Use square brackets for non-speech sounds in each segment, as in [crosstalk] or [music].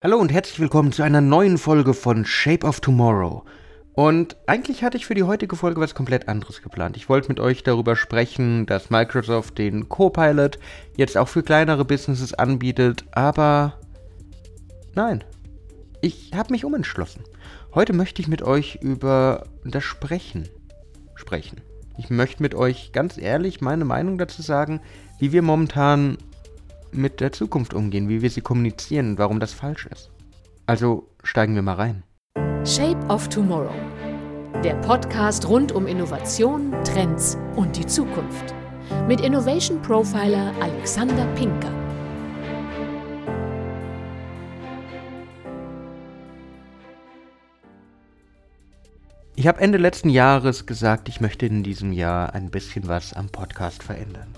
Hallo und herzlich willkommen zu einer neuen Folge von Shape of Tomorrow. Und eigentlich hatte ich für die heutige Folge was komplett anderes geplant. Ich wollte mit euch darüber sprechen, dass Microsoft den Copilot jetzt auch für kleinere Businesses anbietet, aber nein, ich habe mich umentschlossen. Heute möchte ich mit euch über das Sprechen sprechen. Ich möchte mit euch ganz ehrlich meine Meinung dazu sagen, wie wir momentan mit der Zukunft umgehen, wie wir sie kommunizieren und warum das falsch ist. Also steigen wir mal rein. Shape of Tomorrow. Der Podcast rund um Innovation, Trends und die Zukunft. Mit Innovation Profiler Alexander Pinker. Ich habe Ende letzten Jahres gesagt, ich möchte in diesem Jahr ein bisschen was am Podcast verändern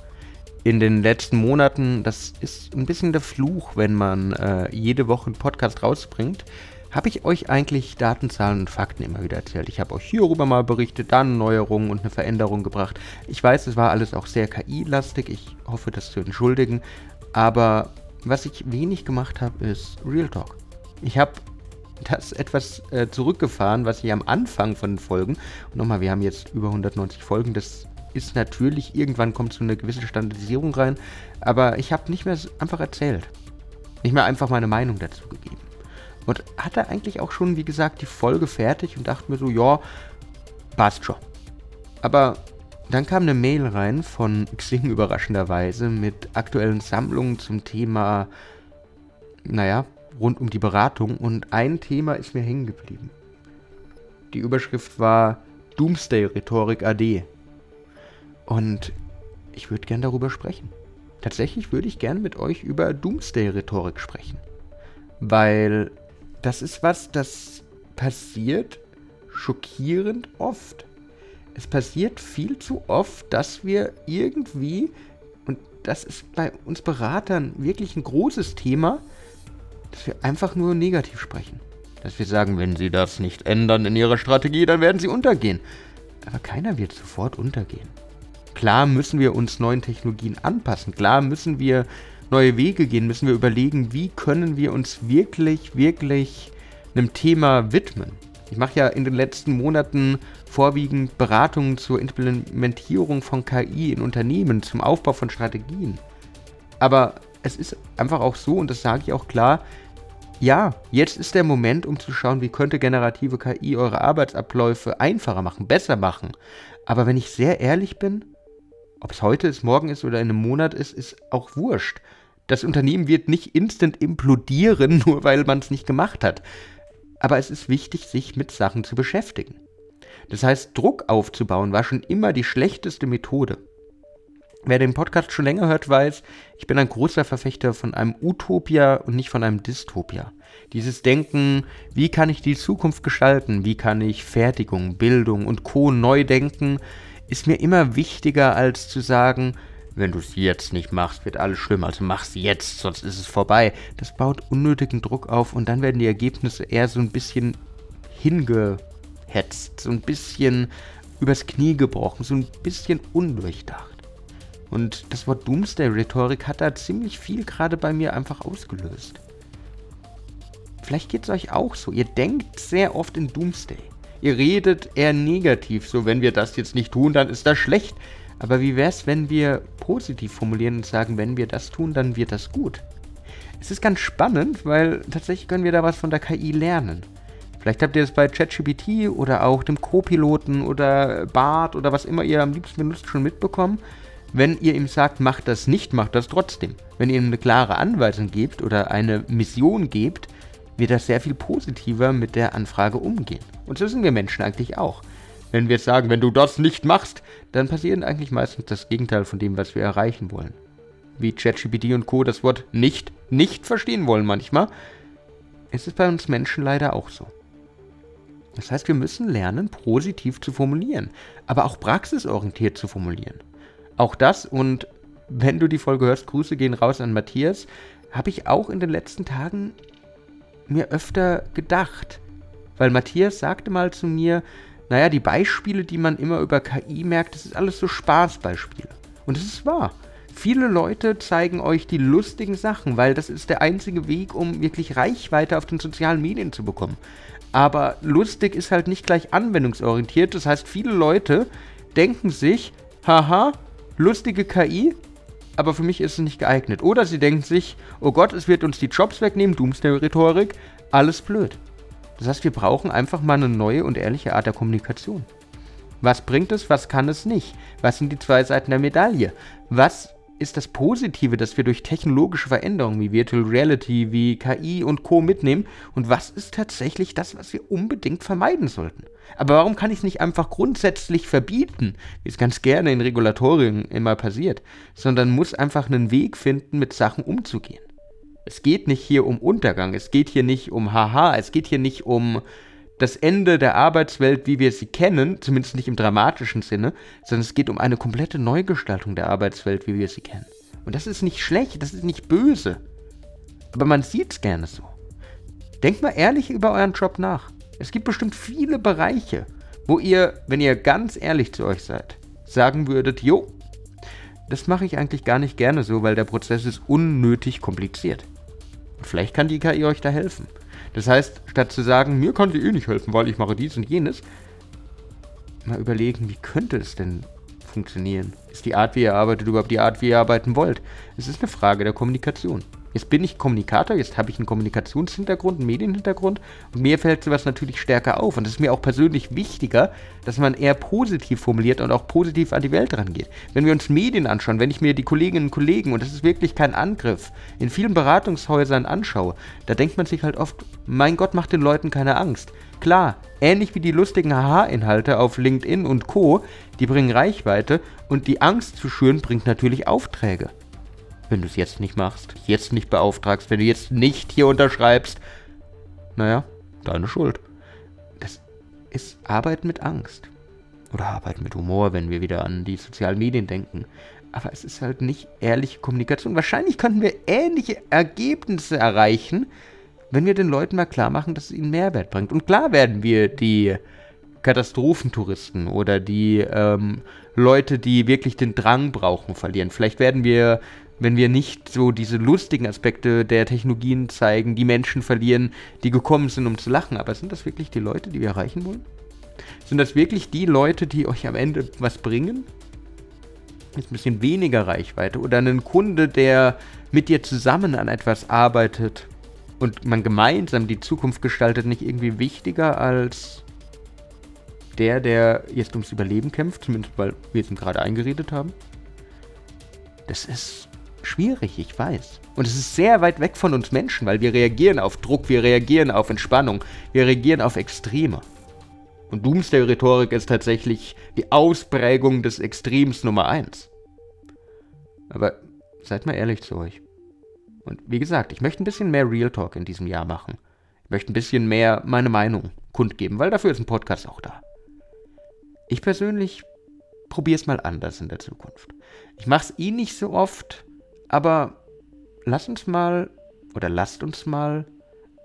in den letzten Monaten, das ist ein bisschen der Fluch, wenn man äh, jede Woche einen Podcast rausbringt, habe ich euch eigentlich Datenzahlen und Fakten immer wieder erzählt. Ich habe euch hierüber mal berichtet, dann Neuerungen und eine Veränderung gebracht. Ich weiß, es war alles auch sehr KI-lastig, ich hoffe, das zu entschuldigen, aber was ich wenig gemacht habe, ist Real Talk. Ich habe das etwas äh, zurückgefahren, was ich am Anfang von den Folgen, und nochmal, wir haben jetzt über 190 Folgen, das ist natürlich, irgendwann kommt so eine gewisse Standardisierung rein, aber ich habe nicht mehr einfach erzählt. Nicht mehr einfach meine Meinung dazu gegeben. Und hatte eigentlich auch schon, wie gesagt, die Folge fertig und dachte mir so, ja, passt schon. Aber dann kam eine Mail rein von [laughs] Xing überraschenderweise mit aktuellen Sammlungen zum Thema, naja, rund um die Beratung und ein Thema ist mir hängen geblieben. Die Überschrift war Doomsday-Rhetorik AD. Und ich würde gern darüber sprechen. Tatsächlich würde ich gern mit euch über Doomsday-Rhetorik sprechen. Weil das ist was, das passiert schockierend oft. Es passiert viel zu oft, dass wir irgendwie, und das ist bei uns Beratern wirklich ein großes Thema, dass wir einfach nur negativ sprechen. Dass wir sagen, wenn sie das nicht ändern in ihrer Strategie, dann werden sie untergehen. Aber keiner wird sofort untergehen. Klar müssen wir uns neuen Technologien anpassen. Klar müssen wir neue Wege gehen, müssen wir überlegen, wie können wir uns wirklich, wirklich einem Thema widmen. Ich mache ja in den letzten Monaten vorwiegend Beratungen zur Implementierung von KI in Unternehmen, zum Aufbau von Strategien. Aber es ist einfach auch so, und das sage ich auch klar, ja, jetzt ist der Moment, um zu schauen, wie könnte generative KI eure Arbeitsabläufe einfacher machen, besser machen. Aber wenn ich sehr ehrlich bin, ob es heute ist, morgen ist oder in einem Monat ist, ist auch wurscht. Das Unternehmen wird nicht instant implodieren, [laughs] nur weil man es nicht gemacht hat. Aber es ist wichtig, sich mit Sachen zu beschäftigen. Das heißt, Druck aufzubauen war schon immer die schlechteste Methode. Wer den Podcast schon länger hört, weiß, ich bin ein großer Verfechter von einem Utopia und nicht von einem Dystopia. Dieses Denken, wie kann ich die Zukunft gestalten, wie kann ich Fertigung, Bildung und Co. neu denken, ist mir immer wichtiger, als zu sagen, wenn du es jetzt nicht machst, wird alles schlimm, also mach's jetzt, sonst ist es vorbei. Das baut unnötigen Druck auf und dann werden die Ergebnisse eher so ein bisschen hingehetzt, so ein bisschen übers Knie gebrochen, so ein bisschen undurchdacht. Und das Wort Doomsday-Rhetorik hat da ziemlich viel gerade bei mir einfach ausgelöst. Vielleicht geht es euch auch so. Ihr denkt sehr oft in Doomsday. Ihr redet eher negativ, so wenn wir das jetzt nicht tun, dann ist das schlecht. Aber wie wäre es, wenn wir positiv formulieren und sagen, wenn wir das tun, dann wird das gut? Es ist ganz spannend, weil tatsächlich können wir da was von der KI lernen. Vielleicht habt ihr es bei ChatGPT oder auch dem Co-Piloten oder BART oder was immer ihr am liebsten benutzt schon mitbekommen. Wenn ihr ihm sagt, macht das nicht, macht das trotzdem. Wenn ihr ihm eine klare Anweisung gebt oder eine Mission gebt, wird er sehr viel positiver mit der Anfrage umgehen. Und so sind wir Menschen eigentlich auch. Wenn wir sagen, wenn du das nicht machst, dann passiert eigentlich meistens das Gegenteil von dem, was wir erreichen wollen. Wie ChatGPT und Co. das Wort nicht, nicht verstehen wollen manchmal, ist es bei uns Menschen leider auch so. Das heißt, wir müssen lernen, positiv zu formulieren, aber auch praxisorientiert zu formulieren. Auch das und wenn du die Folge hörst, Grüße gehen raus an Matthias, habe ich auch in den letzten Tagen mir öfter gedacht. Weil Matthias sagte mal zu mir, naja, die Beispiele, die man immer über KI merkt, das ist alles so Spaßbeispiele. Und es ist wahr. Viele Leute zeigen euch die lustigen Sachen, weil das ist der einzige Weg, um wirklich Reichweite auf den sozialen Medien zu bekommen. Aber lustig ist halt nicht gleich anwendungsorientiert. Das heißt, viele Leute denken sich, haha, lustige KI, aber für mich ist es nicht geeignet. Oder sie denken sich, oh Gott, es wird uns die Jobs wegnehmen, Doomsday-Rhetorik, alles blöd. Das heißt, wir brauchen einfach mal eine neue und ehrliche Art der Kommunikation. Was bringt es, was kann es nicht? Was sind die zwei Seiten der Medaille? Was ist das Positive, das wir durch technologische Veränderungen wie Virtual Reality, wie KI und Co. mitnehmen? Und was ist tatsächlich das, was wir unbedingt vermeiden sollten? Aber warum kann ich es nicht einfach grundsätzlich verbieten, wie es ganz gerne in Regulatorien immer passiert, sondern muss einfach einen Weg finden, mit Sachen umzugehen? Es geht nicht hier um Untergang, es geht hier nicht um Haha, es geht hier nicht um das Ende der Arbeitswelt, wie wir sie kennen, zumindest nicht im dramatischen Sinne, sondern es geht um eine komplette Neugestaltung der Arbeitswelt, wie wir sie kennen. Und das ist nicht schlecht, das ist nicht böse. Aber man sieht es gerne so. Denkt mal ehrlich über euren Job nach. Es gibt bestimmt viele Bereiche, wo ihr, wenn ihr ganz ehrlich zu euch seid, sagen würdet, jo, das mache ich eigentlich gar nicht gerne so, weil der Prozess ist unnötig kompliziert. Vielleicht kann die KI euch da helfen. Das heißt, statt zu sagen, mir kann sie eh nicht helfen, weil ich mache dies und jenes, mal überlegen, wie könnte es denn funktionieren? Ist die Art, wie ihr arbeitet, überhaupt die Art, wie ihr arbeiten wollt? Es ist eine Frage der Kommunikation. Jetzt bin ich Kommunikator, jetzt habe ich einen Kommunikationshintergrund, einen Medienhintergrund und mir fällt sowas natürlich stärker auf. Und es ist mir auch persönlich wichtiger, dass man eher positiv formuliert und auch positiv an die Welt rangeht. Wenn wir uns Medien anschauen, wenn ich mir die Kolleginnen und Kollegen, und das ist wirklich kein Angriff, in vielen Beratungshäusern anschaue, da denkt man sich halt oft, mein Gott, macht den Leuten keine Angst. Klar, ähnlich wie die lustigen Haha-Inhalte auf LinkedIn und Co., die bringen Reichweite und die Angst zu schüren bringt natürlich Aufträge wenn du es jetzt nicht machst, jetzt nicht beauftragst, wenn du jetzt nicht hier unterschreibst, naja, deine Schuld. Das ist Arbeit mit Angst. Oder Arbeit mit Humor, wenn wir wieder an die sozialen Medien denken. Aber es ist halt nicht ehrliche Kommunikation. Wahrscheinlich könnten wir ähnliche Ergebnisse erreichen, wenn wir den Leuten mal klar machen, dass es ihnen Mehrwert bringt. Und klar werden wir die Katastrophentouristen oder die ähm, Leute, die wirklich den Drang brauchen, verlieren. Vielleicht werden wir wenn wir nicht so diese lustigen Aspekte der Technologien zeigen, die Menschen verlieren, die gekommen sind, um zu lachen. Aber sind das wirklich die Leute, die wir erreichen wollen? Sind das wirklich die Leute, die euch am Ende was bringen? Ist ein bisschen weniger Reichweite oder einen Kunde, der mit dir zusammen an etwas arbeitet und man gemeinsam die Zukunft gestaltet, nicht irgendwie wichtiger als der, der jetzt ums Überleben kämpft, zumindest weil wir es ihm gerade eingeredet haben? Das ist schwierig, ich weiß. Und es ist sehr weit weg von uns Menschen, weil wir reagieren auf Druck, wir reagieren auf Entspannung, wir reagieren auf Extreme. Und Doomsday-Rhetorik ist tatsächlich die Ausprägung des Extrems Nummer 1. Aber seid mal ehrlich zu euch. Und wie gesagt, ich möchte ein bisschen mehr Real Talk in diesem Jahr machen. Ich möchte ein bisschen mehr meine Meinung kundgeben, weil dafür ist ein Podcast auch da. Ich persönlich probiere es mal anders in der Zukunft. Ich mache es eh nicht so oft, aber lass uns mal oder lasst uns mal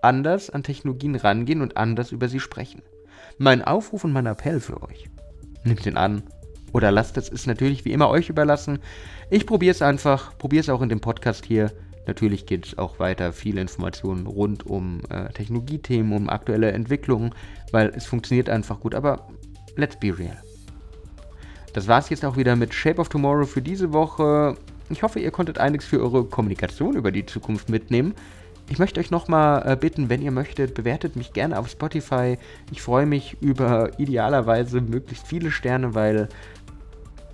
anders an Technologien rangehen und anders über sie sprechen. Mein Aufruf und mein Appell für euch. Nehmt ihn an oder lasst es, ist natürlich wie immer euch überlassen. Ich probiere es einfach, probiere es auch in dem Podcast hier. Natürlich geht es auch weiter viele Informationen rund um äh, Technologiethemen, um aktuelle Entwicklungen, weil es funktioniert einfach gut. Aber let's be real. Das war es jetzt auch wieder mit Shape of Tomorrow für diese Woche. Ich hoffe, ihr konntet einiges für eure Kommunikation über die Zukunft mitnehmen. Ich möchte euch nochmal äh, bitten, wenn ihr möchtet, bewertet mich gerne auf Spotify. Ich freue mich über idealerweise möglichst viele Sterne, weil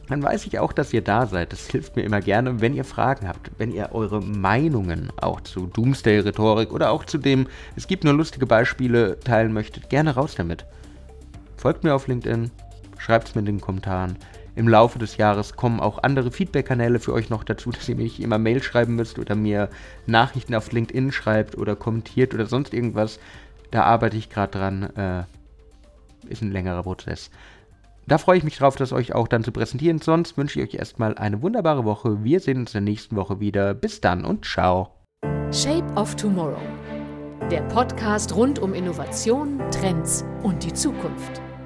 dann weiß ich auch, dass ihr da seid. Das hilft mir immer gerne, wenn ihr Fragen habt, wenn ihr eure Meinungen auch zu Doomsday-Rhetorik oder auch zu dem, es gibt nur lustige Beispiele, teilen möchtet. Gerne raus damit. Folgt mir auf LinkedIn, schreibt es mir in den Kommentaren im Laufe des Jahres kommen auch andere Feedback-Kanäle für euch noch dazu, [laughs] dass ihr mir nicht immer Mail schreiben müsst oder mir Nachrichten auf LinkedIn schreibt oder kommentiert oder sonst irgendwas. Da arbeite ich gerade dran. Äh, ist ein längerer Prozess. Da freue ich mich drauf, das euch auch dann zu präsentieren. Sonst wünsche ich euch erstmal eine wunderbare Woche. Wir sehen uns in der nächsten Woche wieder. Bis dann und ciao. Shape of Tomorrow. Der Podcast rund um Innovation, Trends und die Zukunft